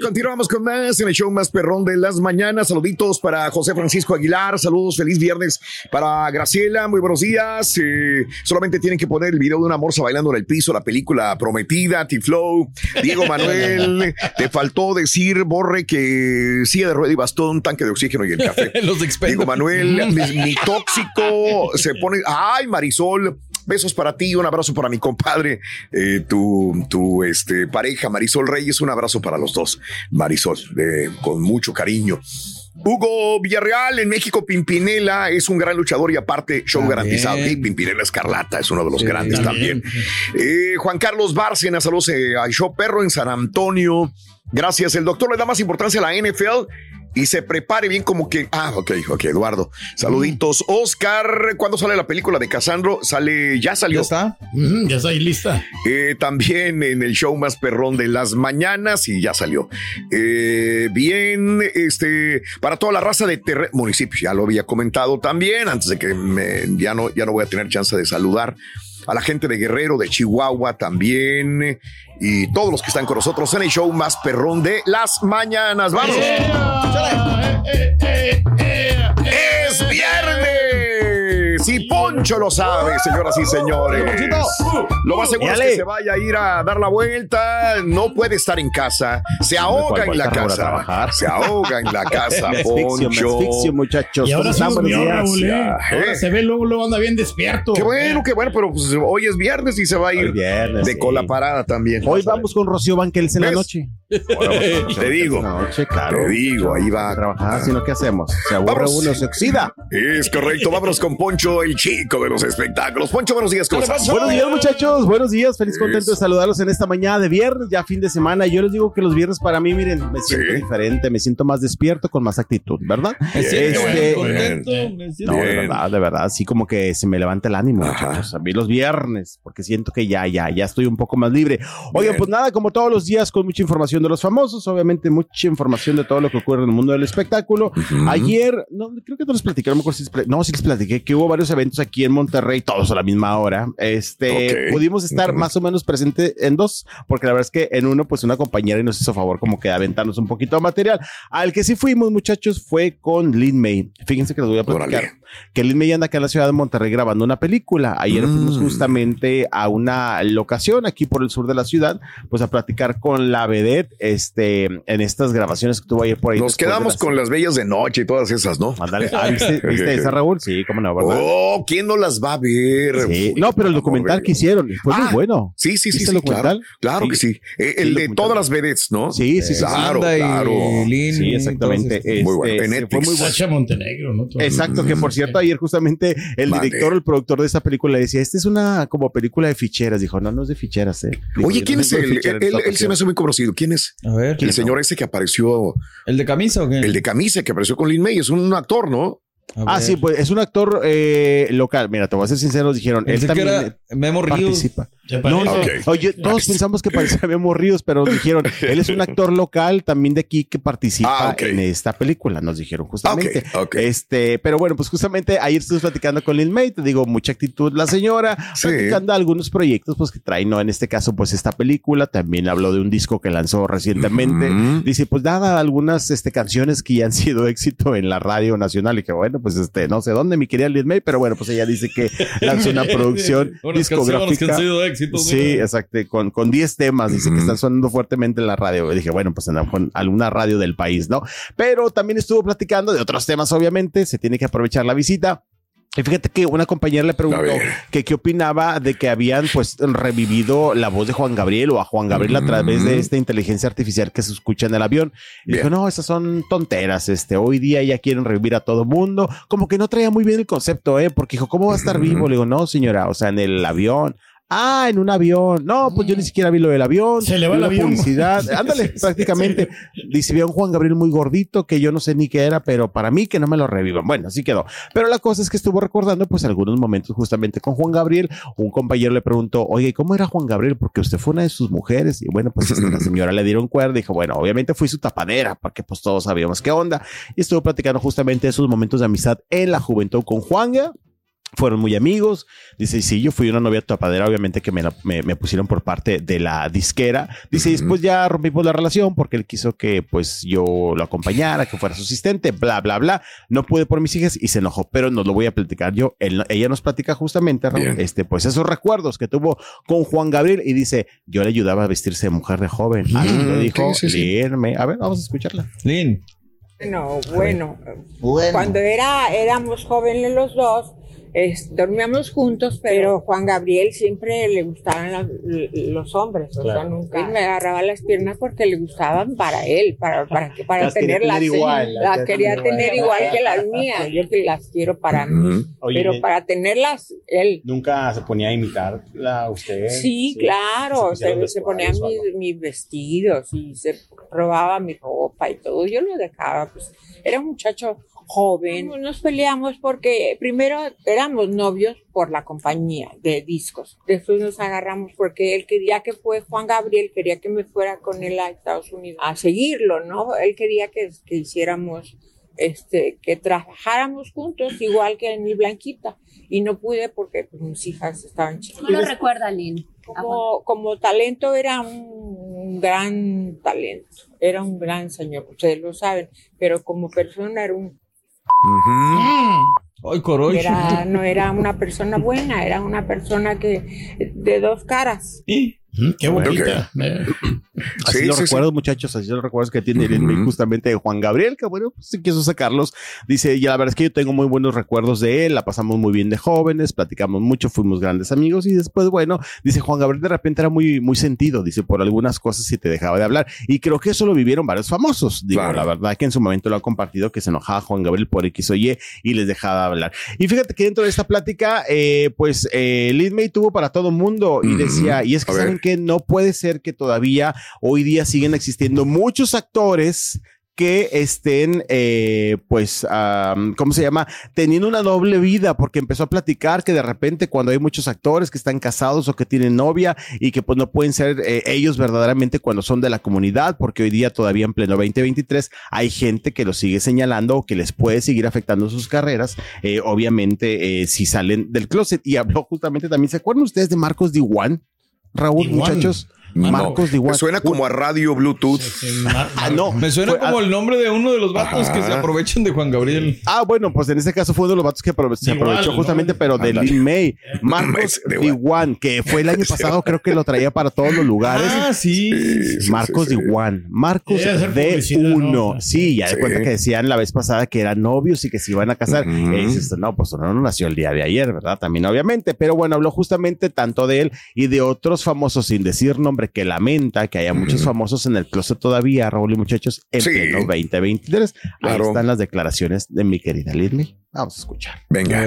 Continuamos con más en el show más perrón de las mañanas. Saluditos para José Francisco Aguilar. Saludos, feliz viernes para Graciela. Muy buenos días. Eh, solamente tienen que poner el video de una morsa bailando en el piso, la película prometida, T-Flow. Diego Manuel, te faltó decir, Borre, que silla de rueda y bastón, tanque de oxígeno y el café. Los Diego Manuel, mi, mi tóxico se pone. Ay, Marisol. Besos para ti, un abrazo para mi compadre, eh, tu, tu este, pareja Marisol Reyes, un abrazo para los dos, Marisol, de- con mucho cariño. Hugo Villarreal en México, Pimpinela es un gran luchador y aparte show garantizado. Sí, Pimpinela Escarlata es uno de los Sí, grandes también. también. Eh, Juan Carlos Bárcena, saludos eh, al show perro en San Antonio. Gracias. El doctor le da más importancia a la NFL y se prepare bien como que. Ah, ok, ok, Eduardo. Saluditos. Oscar, ¿cuándo sale la película de Casandro? Sale, ya salió. ¿Ya está? ya está ahí lista. Eh, también en el show más perrón de las mañanas y ya salió. Eh, bien, este, para toda la raza de Terre municipio, ya lo había comentado también, antes de que me, ya no, ya no voy a tener chance de saludar a la gente de Guerrero, de Chihuahua también, y todos los que están con nosotros en el show más perrón de las mañanas. ¡Vamos! ¡Es Y Poncho lo sabe, señoras y señores. Lo más seguro es que se vaya a ir a dar la vuelta. No puede estar en casa. Se ahoga en la casa. Se ahoga en la casa, Poncho. asfixio, muchachos. Y ahora ¿Cómo sí. ¿eh? Ahora se ve, luego, luego anda bien despierto. Qué bueno, qué bueno, pero pues, hoy es viernes y se va a ir de sí. cola parada también. Hoy vamos con Rocío Banquels en la noche. Te digo, Noche, claro. te digo, ahí va. A trabajar, sino ¿qué hacemos? Se aburre Vamos. uno, se oxida. Es correcto, vámonos con Poncho, el chico de los espectáculos. Poncho, buenos días, ¿cómo estás? Buenos días, muchachos. Buenos días. Feliz contento de saludarlos en esta mañana de viernes, ya fin de semana. Yo les digo que los viernes para mí, miren, me siento Sí. diferente, me siento más despierto, con más actitud, ¿verdad? Me siento Este, contento, me siento- No, de verdad, de verdad, así como que se me levanta el ánimo, muchachos. A mí los viernes, porque siento que ya, ya, ya estoy un poco más libre. Oigan, pues nada, como todos los días, con mucha información de los famosos, obviamente mucha información de todo lo que ocurre en el mundo del espectáculo. Ayer, no, creo que no les platiqué, no me acuerdo si les pla- no, sí les platiqué que hubo varios eventos aquí en Monterrey, todos a la misma hora. Este, Ok. pudimos estar más o menos presente en dos, porque la verdad es que en uno, pues una compañera nos hizo favor como que de aventarnos un poquito de material. Al que sí fuimos, muchachos, fue con Lin May. Fíjense que les voy a platicar que Lin May anda acá en la ciudad de Monterrey grabando una película. Ayer Mm. fuimos justamente a una locación aquí por el sur de la ciudad, pues a platicar con la vedette, este, en estas grabaciones que tuvo ayer por ahí. Nos quedamos las- con las bellas de noche y todas esas, ¿no? Ándale. Ah, ¿viste, viste esa, Raúl? Sí, cómo no, ¿verdad? Oh, ¿quién no las va a ver? Sí. Uy, No, pero el documental que hicieron fue Ah, muy bueno. Sí, sí, sí, ¿Viste sí, claro. documental? Claro Sí. que sí. Eh, Sí, el el de todas las vedettes, ¿no? Sí, sí, sí. Claro, claro. Lin Sí, exactamente. estos. Muy bueno. Este, En fue muy bueno. Sacha Montenegro, ¿no? Todo. Exacto, que por cierto, ayer justamente el Vale. director, el productor de esta película decía, esta es una como película de ficheras. Dijo, no, no es de ficheras, eh. Dijo, Oye, "Yo ¿quién no es Él, él se me ocasión". hace muy conocido. ¿Quién es? A ver, El señor ese que apareció, ¿el de camisa o qué? el de camisa que apareció con Lin May, es un actor, ¿no? Ah, sí, pues es un actor eh, local. Mira, te voy a ser sincero, nos dijeron, él que también era Memo Ríos. participa. ¿Se No, parece? no. Oye, todos pensamos que parecía Ríos, pero nos dijeron, él es un actor local también de aquí que participa Ah, en esta película, nos dijeron justamente. Este, pero bueno, pues justamente ayer estuvimos platicando con Lil May, te digo, mucha actitud la señora, Sí. platicando algunos proyectos pues que trae, ¿no? En este caso, pues esta película, también habló de un disco que lanzó recientemente. Dice, pues dada algunas este, canciones que ya han sido éxito en la radio nacional y que bueno, pues este, no sé dónde mi querida Lil May, pero bueno, pues ella dice que lanzó una producción discográfica. Éxitos, Sí, mira. exacto, con, con 10 temas, dice que están sonando fuertemente en la radio. Y dije, bueno, pues en alguna radio del país, ¿no? Pero también estuvo platicando de otros temas, obviamente, se tiene que aprovechar la visita. Y fíjate que una compañera le preguntó que qué opinaba de que habían pues revivido la voz de Juan Gabriel o a Juan Gabriel a través de esta inteligencia artificial que se escucha en el avión. Y dijo, no, esas son tonteras. Este, hoy día ya quieren revivir a todo mundo. Como que no traía muy bien el concepto, ¿eh? Porque dijo, ¿cómo va a estar vivo? Le digo, no, señora, o sea, en el avión. Ah, en un avión. No, pues yo ni siquiera vi lo del avión. Se le va el la avión. publicidad. Ándale, prácticamente. Dice, vi a un Juan Gabriel muy gordito que yo no sé ni qué era, pero para mí que no me lo revivan. Bueno, así quedó. Pero la cosa es que estuvo recordando pues algunos momentos justamente con Juan Gabriel. Un compañero le preguntó, oye, ¿y ¿cómo era Juan Gabriel? Porque usted fue una de sus mujeres. Y bueno, pues este, la señora le dieron cuerda. Dijo, bueno, obviamente fui su tapadera, porque pues todos sabíamos qué onda. Y estuvo platicando justamente esos momentos de amistad en la juventud con Juanga fueron muy amigos. Dice, sí, yo fui una novia tapadera, obviamente que me, la- me, me pusieron por parte de la disquera. Dice, y después ya rompimos la relación porque él quiso que pues yo lo acompañara, que fuera su asistente, bla, bla, bla. No pude por mis hijas y se enojó, pero no lo voy a platicar yo. Él- ella nos platica justamente, Raúl, este, pues esos recuerdos que tuvo con Juan Gabriel y dice, yo le ayudaba a vestirse de mujer de joven. Así lo Mm, dijo, sí, sí, sí. leerme. A ver, vamos a escucharla. Lin, No, bueno, cuando era, éramos jóvenes los dos, es- dormíamos juntos, pero Juan Gabriel siempre le gustaban los hombres, o sea, nunca él me agarraba las piernas porque le gustaban para él, para, para, que- para Las tenerlas, tener igual, las las quería quería tener igual. igual que las mías, yo que las quiero para mí, pero para tenerlas, él. Nunca se ponía a imitarla usted. Sí, claro, Se se, o mis, mis vestidos y se robaba mi ropa y todo. Yo lo dejaba, pues era un muchacho joven. Nos peleamos porque primero éramos novios por la compañía de discos. Después nos agarramos porque él quería que fue Juan Gabriel, quería que me fuera con él a Estados Unidos a seguirlo, ¿no? Él quería que, que hiciéramos, este, que trabajáramos juntos igual que en mi Blanquita. Y no pude porque pues, mis hijas estaban chiquitas. ¿Cómo lo recuerda, Lynn? Como, como talento era un, un gran talento, era un gran señor, ustedes lo saben, pero como persona era un, Ay, coroy. era, no era una persona buena, era una persona que de dos caras. Y Mm, Qué bonita. Eh, Así Sí, los sí, muchachos, así los recuerdos que tiene May Ujú. justamente de Juan Gabriel, que bueno, pues quiso sacarlos. Dice, y la verdad es que yo tengo muy buenos recuerdos de él, la pasamos muy bien de jóvenes, platicamos mucho, fuimos grandes amigos y después, bueno, dice Juan Gabriel de repente era muy, muy sentido, dice, por algunas cosas y te dejaba de hablar. Y creo que eso lo vivieron varios famosos. Digo, Claro. la verdad que en su momento lo ha compartido que se enojaba Juan Gabriel por X o Y y les dejaba de hablar. Y fíjate que dentro de esta plática, eh, pues eh, tuvo para todo mundo y decía, y es que A ver. saben que no puede ser que todavía hoy día siguen existiendo muchos actores que estén, eh, pues, am, ¿cómo se llama? Teniendo una doble vida, porque empezó a platicar que de repente cuando hay muchos actores que están casados o que tienen novia y que pues no pueden ser eh, ellos verdaderamente cuando son de la comunidad, porque hoy día todavía en pleno 2023 hay gente que los sigue señalando o que les puede seguir afectando sus carreras, eh, obviamente si salen del closet. Y habló justamente también, ¿se acuerdan ustedes de Marcos Diwan? Raúl, muchachos. No, Marcos me Diwan. suena como a radio Bluetooth. Ah, no. me suena Fue- como el nombre de uno de los vatos que se aprovechan de Juan Gabriel. Ah, bueno, pues en este caso fue uno de los vatos que aprove- se Igual, aprovechó ¿no? justamente, pero de. Lin May. Marcos Diwan, que fue el año pasado, creo que lo traía para todos los lugares. Ah, sí. Marcos sí, sí. Marcos Debe hacer de publicidad, uno. ¿no? Sí, ya de cuenta que decían la vez pasada que eran novios y que se iban a casar. Y dices, no, pues no, no nació el día de ayer, ¿verdad? También, obviamente. Pero bueno, habló justamente tanto de él y de otros famosos, sin decir que lamenta que haya muchos famosos en el closet todavía, Raúl y muchachos, en Sí. pleno 2023. Claro. Ahí están las declaraciones de mi querida Lidley. Vamos a escuchar. Venga.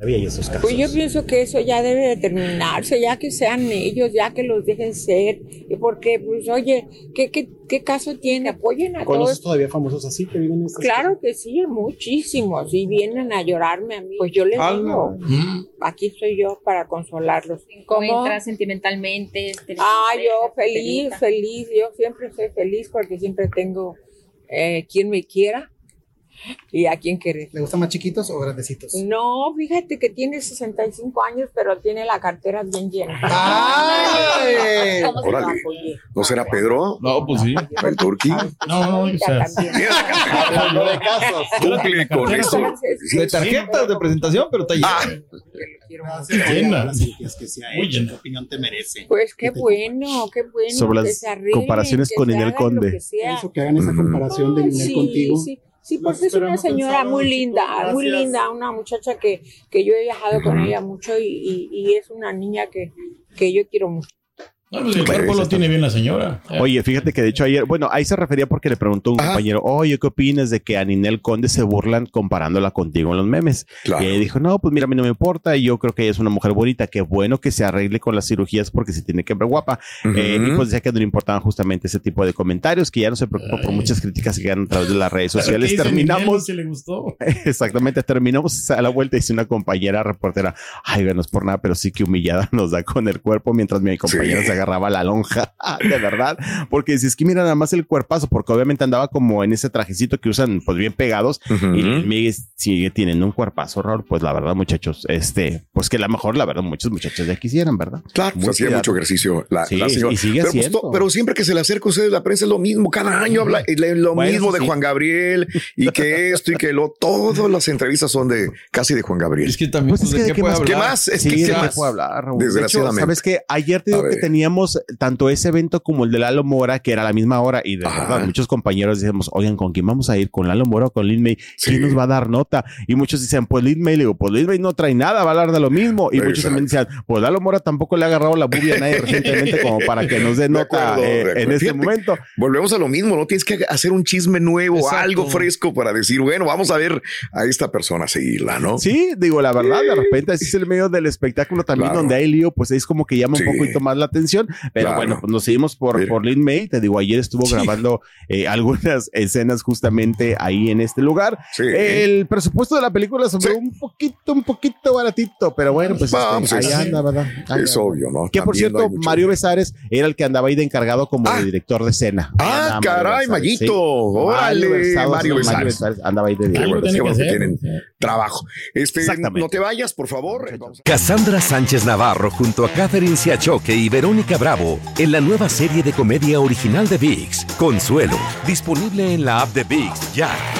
Había esos casos. Pues yo pienso que eso ya debe de terminarse, ya que sean ellos, ya que los dejen ser, y porque, pues, oye, ¿qué, qué, qué caso tiene? Apoyen a ¿Conoces todos. todavía famosos así que viven en estas Claro que sí, muchísimos, y vienen a llorarme a mí. Pues yo les digo, aquí estoy yo para consolarlos. ¿Cómo? encuentras sentimentalmente. Ah, yo feliz, feliz, yo siempre soy feliz porque siempre tengo eh, quien me quiera y a quien querer. ¿Le gustan más chiquitos o grandecitos? No, fíjate que tiene 65 años, pero tiene la cartera bien llena. ¡Ay! ¿Cómo se Órale. llama? ¿No será Pedro? No, pues sí. ¿El turqui? No, no, o sea, también. Hablando de casos. Cumple con eso. de tarjetas de presentación, pero está llena. Ah, Llena. Cirugías que llena. ¿qué opinión te merece? Pues qué bueno, qué bueno. Sobre las comparaciones con lo Conde. Pienso que hagan esa comparación de Ay, Ninel sí, contigo. Sí, sí, porque es una señora muy linda, muy linda, una muchacha que, que yo he viajado con ella mucho y, y- y es una niña que, que yo quiero mucho. No, pues el cuerpo lo tiene bien la señora. Oye, fíjate que de hecho ayer, bueno, ahí se refería porque le preguntó un Ajá. compañero, oye, ¿qué opinas de que a Ninel Conde se burlan comparándola contigo en los memes? Claro. Y ella dijo, no, pues mira, a mí no me importa, y yo creo que ella es una mujer bonita, qué bueno que se arregle con las cirugías porque se tiene que ver guapa. Eh, y pues decía que no le importaban justamente ese tipo de comentarios, que ya no se preocupa por muchas críticas que llegan a través de las redes sociales. Terminamos, Si le gustó. exactamente, terminamos a la vuelta y dice una compañera reportera, ay, no es por nada, pero sí que humillada nos da con el cuerpo mientras mi compañera Sí. se agarraba la lonja, de verdad, porque si es que mira nada más el cuerpazo, porque obviamente andaba como en ese trajecito que usan pues bien pegados y Miguel sigue teniendo un cuerpazo, Raúl, pues la verdad, muchachos, este, pues que la mejor, la verdad, muchos muchachos ya quisieran, ¿verdad? Claro, pues hacía mucho ejercicio la, Sí, la señora. y sigue pero, pues, to- pero siempre que se le acerca a ustedes la prensa es lo mismo. Cada año habla lo Bueno, mismo de sí. Juan Gabriel y que esto y que lo. Todas las entrevistas son de casi de Juan Gabriel. Es que también, Pues es pues, que ¿de de qué qué puede más- ¿Qué hablar? más? Es sí, que ¿de ¿qué más? puedo hablar, Raúl? De hecho, Desgraciadamente. sabes que ayer te A digo que ver. Teníamos tanto ese evento como el de Lalo Mora, que era a la misma hora, y de Ajá. verdad, muchos compañeros decíamos, oigan, ¿con quién vamos a ir? ¿Con Lalo Mora o con Lin May? Sí. ¿Quién nos va a dar nota? Y muchos decían, pues Lin May, le digo, pues Lin May no trae nada, va a hablar de lo mismo. Y muchos también decían, pues Lalo Mora tampoco le ha agarrado la bubia a nadie recientemente como para que nos dé nota acuerdo, eh, en este Fíjate, momento. Volvemos a lo mismo, no tienes que hacer un chisme nuevo, Exacto. algo fresco para decir, bueno, vamos a ver a esta persona seguirla, ¿no? Sí, digo, la verdad, de repente así es el medio del espectáculo también Claro. donde hay lío, pues es como que llama Sí. un poquito más la atención, pero Claro. bueno, pues nos seguimos por, por Lin May, te digo, ayer estuvo Sí. grabando eh, algunas escenas justamente ahí en este lugar. Sí. El presupuesto de la película Sí. un poquito, un poquito baratito, pero bueno, pues Vamos, este, ahí es- anda, ¿verdad? Ahí Es anda. obvio, ¿no? Que por También cierto, Mario Besares era el que andaba ahí de encargado como Ah. de director de escena. Ahí Ah, caray, Besares, Mayito. sí. Órale, Besares, Mario Besares. andaba ahí de tiene qué que bueno que tienen trabajo. Este, Exactamente. no te vayas, por favor. Cassandra Sánchez Navarro junto a Catherine Siachoque y Verónica Bravo en la nueva serie de comedia original de VIX, Consuelo, disponible en la app de VIX ya.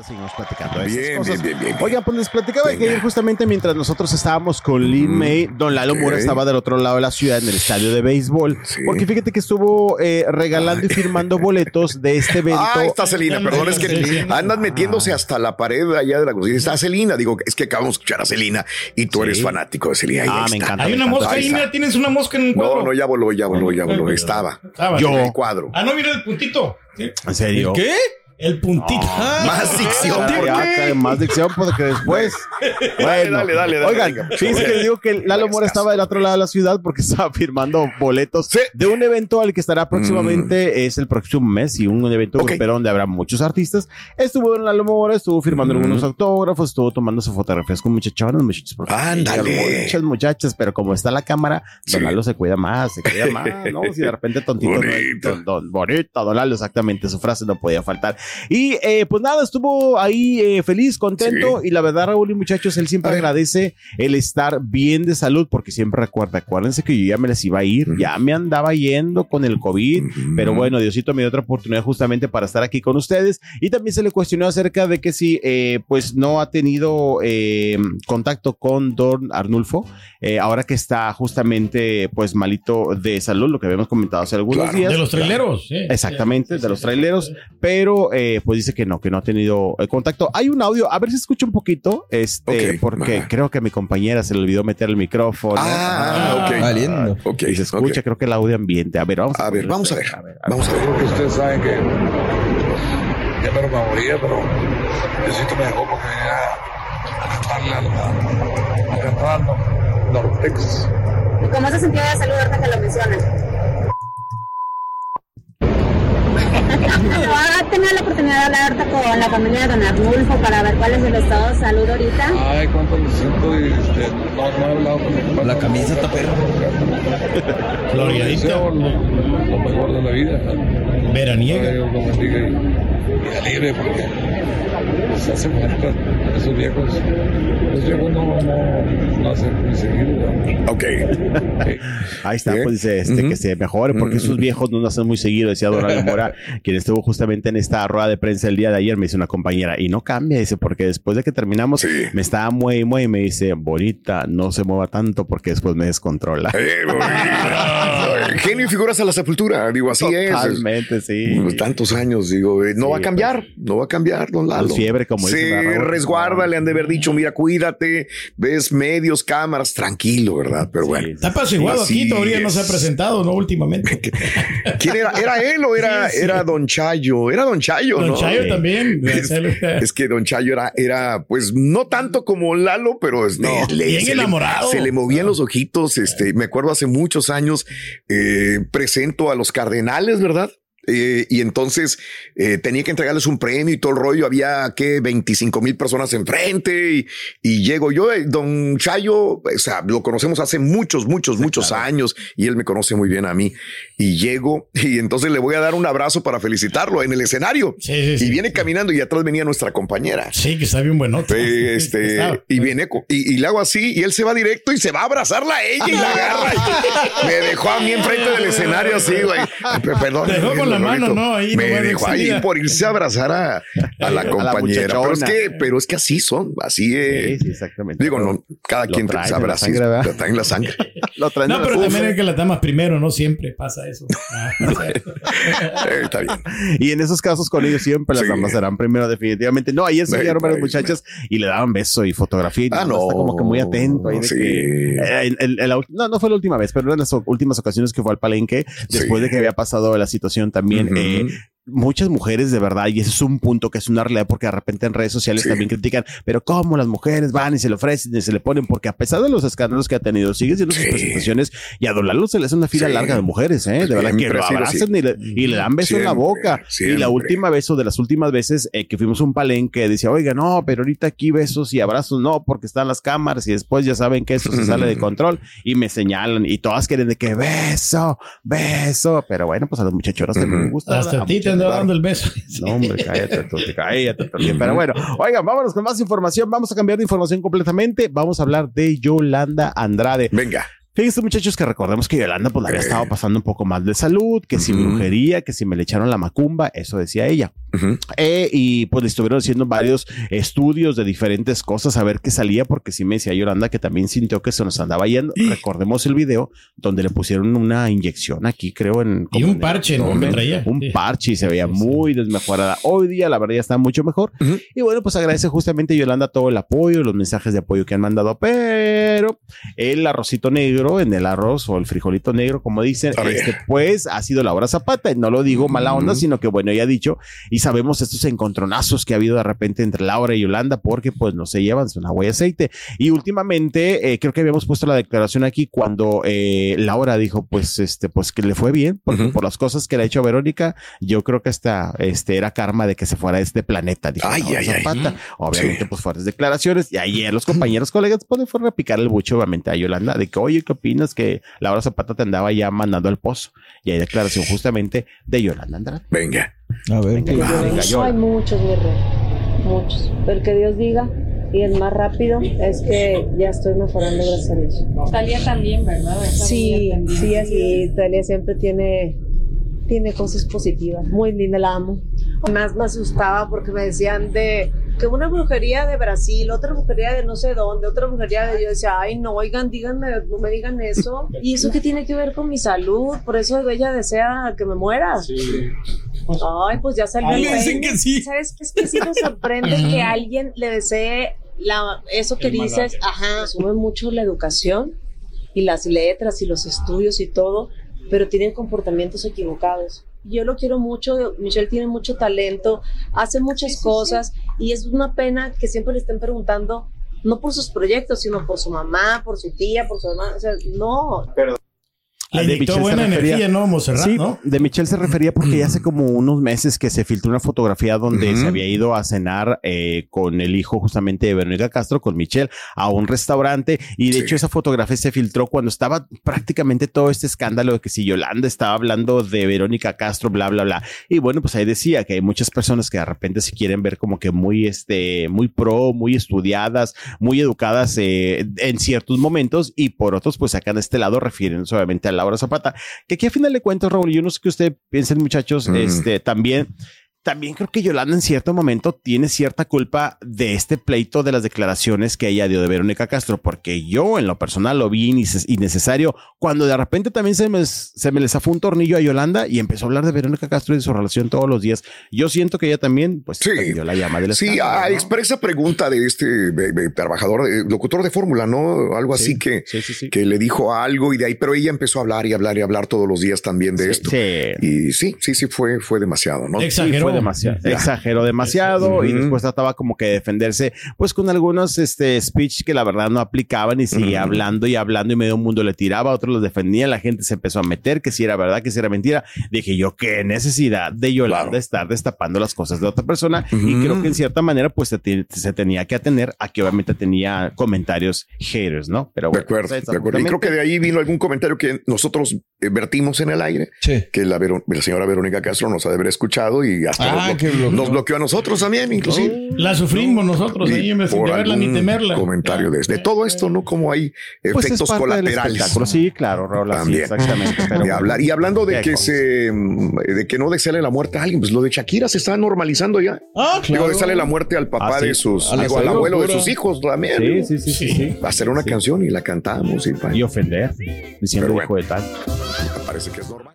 Ahorita seguimos platicando Bien, cosas. bien, bien, bien. Oigan, pues les platicaba que Venga. justamente mientras nosotros estábamos con Lin May, Don Lalo ok. Mora estaba del otro lado de la ciudad en el estadio de béisbol. Sí. Porque fíjate que estuvo eh, regalando y firmando boletos de este evento. Ah, está Celina, perdón, es que andan metiéndose hasta la pared allá de la cocina. Está Celina, digo, es que acabamos de escuchar a Celina y tú eres fanático de Celina. Ah, me encanta. Hay una encanta. mosca Ahí mira, tienes una mosca en un cuadro. No, no, ya voló, ya voló, ya voló. Estaba Estaba. Yo- en el cuadro. Ah, no, mira el puntito. ¿Sí? ¿En serio? ¿El qué? El puntito. Ah, Más dicción, Ya, ¿por ya, qué? ya, Más dicción porque después. Dale, dale, dale, dale, Oigan, fíjense que les digo que Lalo Mora estaba del otro lado de la ciudad porque estaba firmando boletos Sí. de un evento al que estará próximamente, es el próximo mes y un evento Ok. grupero donde habrá muchos artistas. Estuvo en Lalo Mora, estuvo firmando Mm. algunos autógrafos, estuvo tomándose fotografías con muchachones, muchachos. porque Ándale. Muchas muchachas, pero como está la cámara, Don Sí. Lalo se cuida más, se cuida más, ¿no? Si de repente tontito, no- Bonito. don, don- bonito, Don Lalo, exactamente, su frase no podía faltar. Y eh, pues nada, estuvo ahí eh, feliz, contento. Y la verdad, Raúl y muchachos, él siempre agradece el estar bien de salud, porque siempre recuerda, acuérdense que yo ya me les iba a ir, ya me andaba yendo con el COVID, pero bueno, Diosito me dio otra oportunidad justamente para estar aquí con ustedes. Y también se le cuestionó acerca de que si eh, pues no ha tenido eh, contacto con Don Arnulfo, eh, ahora que está justamente pues malito de salud, lo que habíamos comentado hace algunos Claro. días. De los traileros, sí. Exactamente, de los traileros, pero eh, pues dice que no, que no ha tenido eh, contacto. Hay un audio, a ver si escucha un poquito, este, porque creo que a mi compañera se le olvidó meter el micrófono. Ah, ok. Valiendo. Ok, Y se escucha, creo que el audio ambiente. A ver, vamos a, ver, vamos a ver. Vamos a ver. Porque ustedes saben que ya me lo me moría, pero Diosito me dejó porque venía a cantarle a, la- a cantar al Nortex. ¿Cómo se sintió de salud ahorita que lo mencionas? ¿Va a tener la oportunidad de hablar ahorita con la familia de Don Arnulfo para ver cuál es el estado de salud ahorita? Ay, cuánto me siento y este, no, no he hablado con. La camisa está perra. Lo, lo mejor de la vida. Veraniega. La libre porque se hace falta esos viejos. Los viejos no, no, no hacen muy seguido. ¿verdad? Ok. Ahí está, pues dice este, que se mejore, porque esos viejos no nacen muy seguido, decía Dora Mora, quien estuvo justamente en esta rueda de prensa el día de ayer, me dice una compañera, y no cambia, dice, porque después de que terminamos, me estaba muy, muy, y me dice, bonita, no se mueva tanto porque después me descontrola. Genio y figuras a la sepultura, digo, así es. Totalmente, sí. Pues, Tantos años, digo, eh, no Sí, va a cambiar, no va a cambiar, don Lalo. Con fiebre, como Sí, dice resguarda, le han de haber dicho, mira, cuídate, ves medios, cámaras, tranquilo, ¿verdad? Pero bueno. Está apaciguado aquí, todavía no se ha es. presentado, ¿no? Últimamente. ¿Quién era? ¿Era él o era, Sí, sí. era Don Chayo? Era Don Chayo, Don ¿no? Chayo también. Es, es que Don Chayo era, era, pues, no tanto como Lalo, pero este, No, bien se, enamorado. Le, se le movían los ojitos. Este, me acuerdo hace muchos años, eh, presento a los Cardenales, ¿verdad? Eh, y entonces eh, tenía que entregarles un premio y todo el rollo. Había que 25 mil personas enfrente y, y llego yo. eh, Don Chayo, o sea, lo conocemos hace muchos, muchos, muchos años y él me conoce muy bien a mí. Y llego y entonces le voy a dar un abrazo para felicitarlo en el escenario. Y viene caminando y atrás venía nuestra compañera. Sí, que está bien bueno. Este, y viene y, y le hago así y él se va directo y se va a abrazarla a ella y la agarra. y me dejó a mí enfrente del escenario así, güey. Perdón. Te dejó con la mano. ¿no? Ahí me nomás dejó ahí por irse a abrazar a, a la A la compañera. pero, es que, pero es que así son, así es. Sí, sí, exactamente. Digo, no, cada Lo quien en sangre, ¿verdad? lo traen en la sangre. Lo traen No, la pero también es que las damas primero, no siempre pasa eso. Ah, Eh, está bien. Y en esos casos con ellos siempre las Sí. damas serán primero definitivamente. No, ayer se llegaron varias muchachas y le daban beso y fotografía y Ah, no. está como que muy atento. ahí de Sí. que- Eh, en- en- en la ul- no, no fue la última vez, pero eran las últimas ocasiones que fue al palenque después Sí. de que había pasado la situación también. Ujú. eh, muchas mujeres de verdad, y ese es un punto que es una realidad porque de repente en redes sociales también critican, pero cómo las mujeres van y se le ofrecen y se le ponen, porque a pesar de los escándalos que ha tenido, sigue siendo sus presentaciones y a Don Lalo se le hace una fila Sí. larga de mujeres, ¿eh? de verdad que lo abrazan y le, y le dan beso en la Siempre, boca. Y la última vez o de las últimas veces eh, que fuimos a un palenque decía, oiga, no, pero ahorita aquí besos y abrazos no, porque están las cámaras y después ya saben que eso se sale de control y me señalan y todas quieren de que beso, beso, pero bueno, pues a las muchachoras también les gusta. Hasta ¿verdad? a ti te andaba dando el beso. No, hombre, cállate, tú, cállate, tú, Pero bueno, oigan, vámonos con más información. Vamos a cambiar de información completamente. Vamos a hablar de Yolanda Andrade. Venga. Fíjense, muchachos, que recordemos que Yolanda pues le había estado pasando un poco más de salud, que si brujería, que si me le echaron la macumba, eso decía ella. Eh, y pues le estuvieron haciendo varios estudios de diferentes cosas a ver qué salía, porque sí me decía Yolanda que también sintió que se nos andaba yendo. Recordemos el video donde le pusieron una inyección aquí, creo, en. Y un en el parche. Un parche y se veía muy desmejorada. Hoy día, la verdad, ya está mucho mejor. Y bueno, pues agradece justamente Yolanda todo el apoyo, los mensajes de apoyo que han mandado, pero el arrocito negro en el arroz o el frijolito negro, como dicen, este, pues ha sido Laura Zapata. Y no lo digo mala onda, sino que bueno, ella ha dicho y sabemos estos encontronazos que ha habido de repente entre Laura y Yolanda porque pues no se llevan, son agua y aceite. Y últimamente, eh, creo que habíamos puesto la declaración aquí cuando eh, Laura dijo, pues, este, pues que le fue bien, porque por las cosas que le ha hecho Verónica, yo creo que hasta este era karma de que se fuera de este planeta. Dijo Ay. Obviamente, pues fuertes declaraciones. Y ayer los compañeros, colegas, pues le fueron a picar el bucho, obviamente, a Yolanda, de que, oye, ¿qué opinas que Laura Zapata te andaba ya mandando al pozo? Y hay declaración justamente de Yolanda Andrade. Venga. A ver, ¿qué? Venga, yo. Hay muchos, mi rey. Muchos. Pero el que Dios diga y el más rápido es que ya estoy mejorando, gracias a Dios. Talía también, ¿verdad? Sí, sí, así. Talia siempre tiene, tiene cosas positivas. Muy linda, la amo. Más me asustaba porque me decían de que una brujería de Brasil, otra brujería de no sé dónde, otra brujería de... Yo decía, ay, no, oigan, díganme, no me digan eso. ¿Y eso qué tiene que ver con mi salud? Por eso ella desea que me muera. Ay, pues ya salió le dicen que sí. ¿Sabes qué? Es que sí me sorprende que alguien le desee la, eso que El dices, malaria. ajá, sube mucho la educación y las letras y los estudios y todo, pero tienen comportamientos equivocados. Yo lo quiero mucho, Michelle tiene mucho talento, hace muchas cosas y es una pena que siempre le estén preguntando, no por sus proyectos, sino por su mamá, por su tía, por su hermana, o sea, no. Le Ah, de inyectó Michelle se buena refería- energía, ¿no, Monserrat, Sí, no? de Michelle se refería porque ya hace como unos meses que se filtró una fotografía donde se había ido a cenar eh, con el hijo justamente de Verónica Castro, con Michelle, a un restaurante. Y de hecho esa fotografía se filtró cuando estaba prácticamente todo este escándalo de que si Yolanda estaba hablando de Verónica Castro, bla, bla, bla. Y bueno, pues ahí decía que hay muchas personas que de repente se quieren ver como que muy, este, muy pro, muy estudiadas, muy educadas eh, en ciertos momentos y por otros pues sacan este lado refiriéndose obviamente a Laura Zapata, que aquí a final de cuentas, Raúl, yo no sé qué usted piensen muchachos, este, también... También creo que Yolanda en cierto momento tiene cierta culpa de este pleito de las declaraciones que ella dio de Verónica Castro, porque yo en lo personal lo vi inneces- innecesario cuando de repente también se me, se me le zafó un tornillo a Yolanda y empezó a hablar de Verónica Castro y de su relación todos los días. Yo siento que ella también, pues, dio la llama del Sí, escándalo, a ¿no? expresa pregunta de este trabajador, eh, locutor de fórmula, ¿no? Algo así que, que le dijo algo y de ahí, pero ella empezó a hablar y hablar y hablar todos los días también de esto. Y sí, sí, sí, fue, fue demasiado, ¿no? Sí, fue demasiado. Exageró demasiado y Ujú. después trataba como que de defenderse, pues con algunos este, speech que la verdad no aplicaban y seguía hablando y hablando y medio mundo le tiraba, otros los defendía, la gente se empezó a meter que si era verdad, que si era mentira. Dije yo, qué necesidad de Yolanda estar destapando las cosas de otra persona y creo que en cierta manera pues se, te- se tenía que atener a que obviamente tenía comentarios haters, ¿no? Pero De bueno, acuerdo, pues, de acuerdo. Y creo que de ahí vino algún comentario que nosotros eh, vertimos en el aire, que la, Vero- la señora Verónica Castro nos ha de haber escuchado y hasta Ah, nos, que blo- bloqueó. nos bloqueó a nosotros también, inclusive. La sufrimos nosotros ahí en vez de por verla ni algún temerla. comentario de, de todo esto, ¿no? Como hay Pues es efectos parte del colaterales. espectáculo. Sí, claro, Raúl, También. exactamente. pero de bueno. hablar. Y hablando de que se mm, de que no deseale la muerte a alguien, pues lo de Shakira se está normalizando ya. Ah, Digo, claro. deseale la muerte al papá Ah, sí. de sus, A la digo, al abuelo de sus hijos también. Sí, ¿no? sí, sí, sí, sí. Hacer una canción y la cantamos y, Y ofender, diciendo Pero hijo de tal. Parece que es normal.